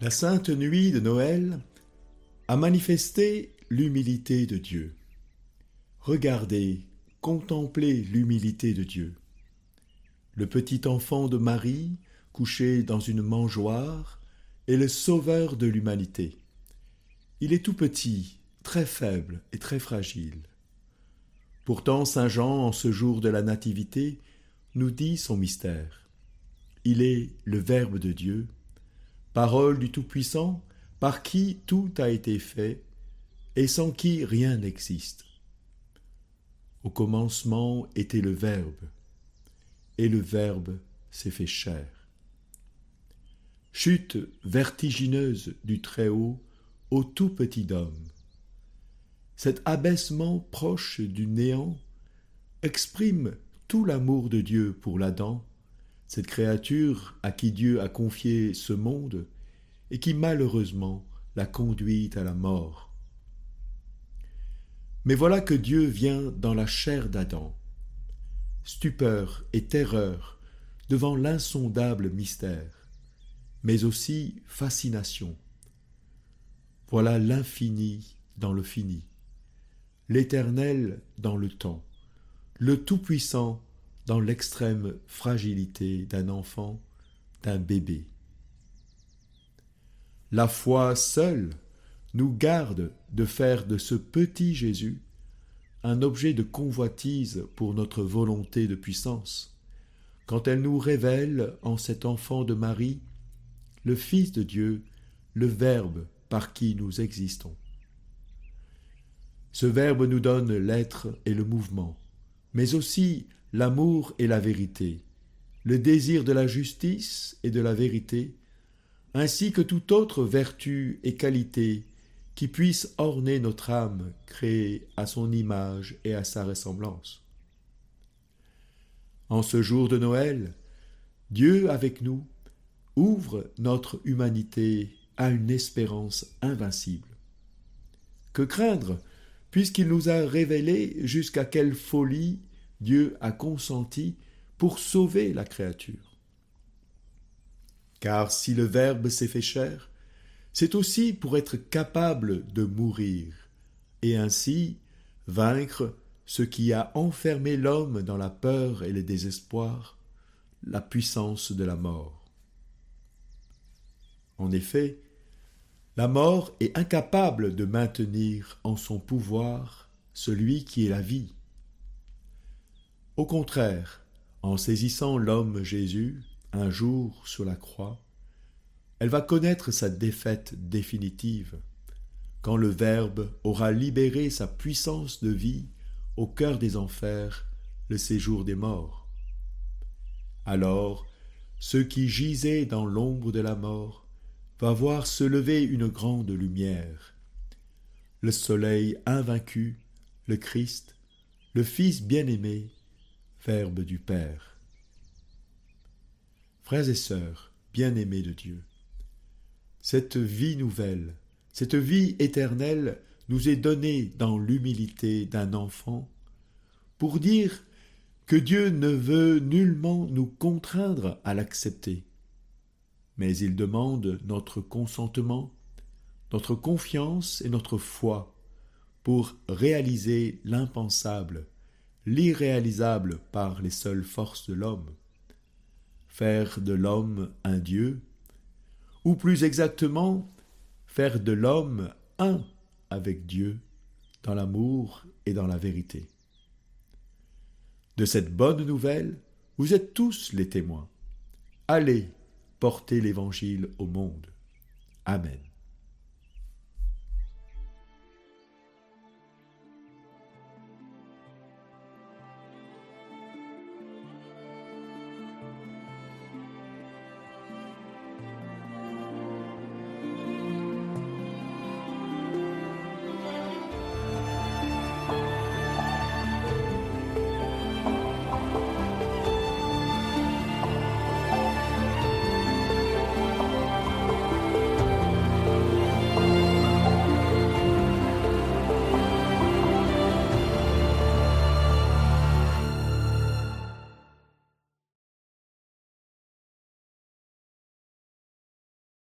La sainte nuit de Noël a manifesté l'humilité de Dieu. Regardez, contemplez l'humilité de Dieu. Le petit enfant de Marie, couché dans une mangeoire, est le sauveur de l'humanité. Il est tout petit, très faible et très fragile. Pourtant Saint Jean, en ce jour de la Nativité, nous dit son mystère. Il est le Verbe de Dieu, parole du Tout-Puissant, par qui tout a été fait, et sans qui rien n'existe. Au commencement était le Verbe, et le Verbe s'est fait chair. Chute vertigineuse du Très-Haut au tout petit homme. Cet abaissement proche du néant exprime tout l'amour de Dieu pour l'Adam cette créature à qui Dieu a confié ce monde et qui malheureusement l'a conduite à la mort. Mais voilà que Dieu vient dans la chair d'Adam. Stupeur et terreur devant l'insondable mystère, mais aussi fascination. Voilà l'infini dans le fini, l'éternel dans le temps, le Tout-Puissant dans l'extrême fragilité d'un enfant, d'un bébé. La foi seule nous garde de faire de ce petit Jésus un objet de convoitise pour notre volonté de puissance, quand elle nous révèle en cet enfant de Marie le Fils de Dieu, le Verbe par qui nous existons. Ce Verbe nous donne l'être et le mouvement, mais aussi l'amour et la vérité, le désir de la justice et de la vérité, ainsi que toute autre vertu et qualité qui puisse orner notre âme créée à son image et à sa ressemblance. En ce jour de Noël, Dieu avec nous ouvre notre humanité à une espérance invincible. Que craindre, puisqu'il nous a révélé jusqu'à quelle folie Dieu a consenti pour sauver la créature. Car si le Verbe s'est fait chair, c'est aussi pour être capable de mourir, et ainsi vaincre ce qui a enfermé l'homme dans la peur et le désespoir, la puissance de la mort. En effet, la mort est incapable de maintenir en son pouvoir celui qui est la vie. Au contraire, en saisissant l'homme Jésus, un jour sur la croix, elle va connaître sa défaite définitive, quand le Verbe aura libéré sa puissance de vie au cœur des enfers, le séjour des morts. Alors, ceux qui gisaient dans l'ombre de la mort va voir se lever une grande lumière. Le soleil invaincu, le Christ, le Fils bien-aimé, Verbe du Père. Frères et sœurs, bien-aimés de Dieu, cette vie nouvelle, cette vie éternelle nous est donnée dans l'humilité d'un enfant pour dire que Dieu ne veut nullement nous contraindre à l'accepter, mais il demande notre consentement, notre confiance et notre foi pour réaliser l'impensable l'irréalisable par les seules forces de l'homme, faire de l'homme un Dieu, ou plus exactement, faire de l'homme un avec Dieu dans l'amour et dans la vérité. De cette bonne nouvelle, vous êtes tous les témoins. Allez porter l'Évangile au monde. Amen.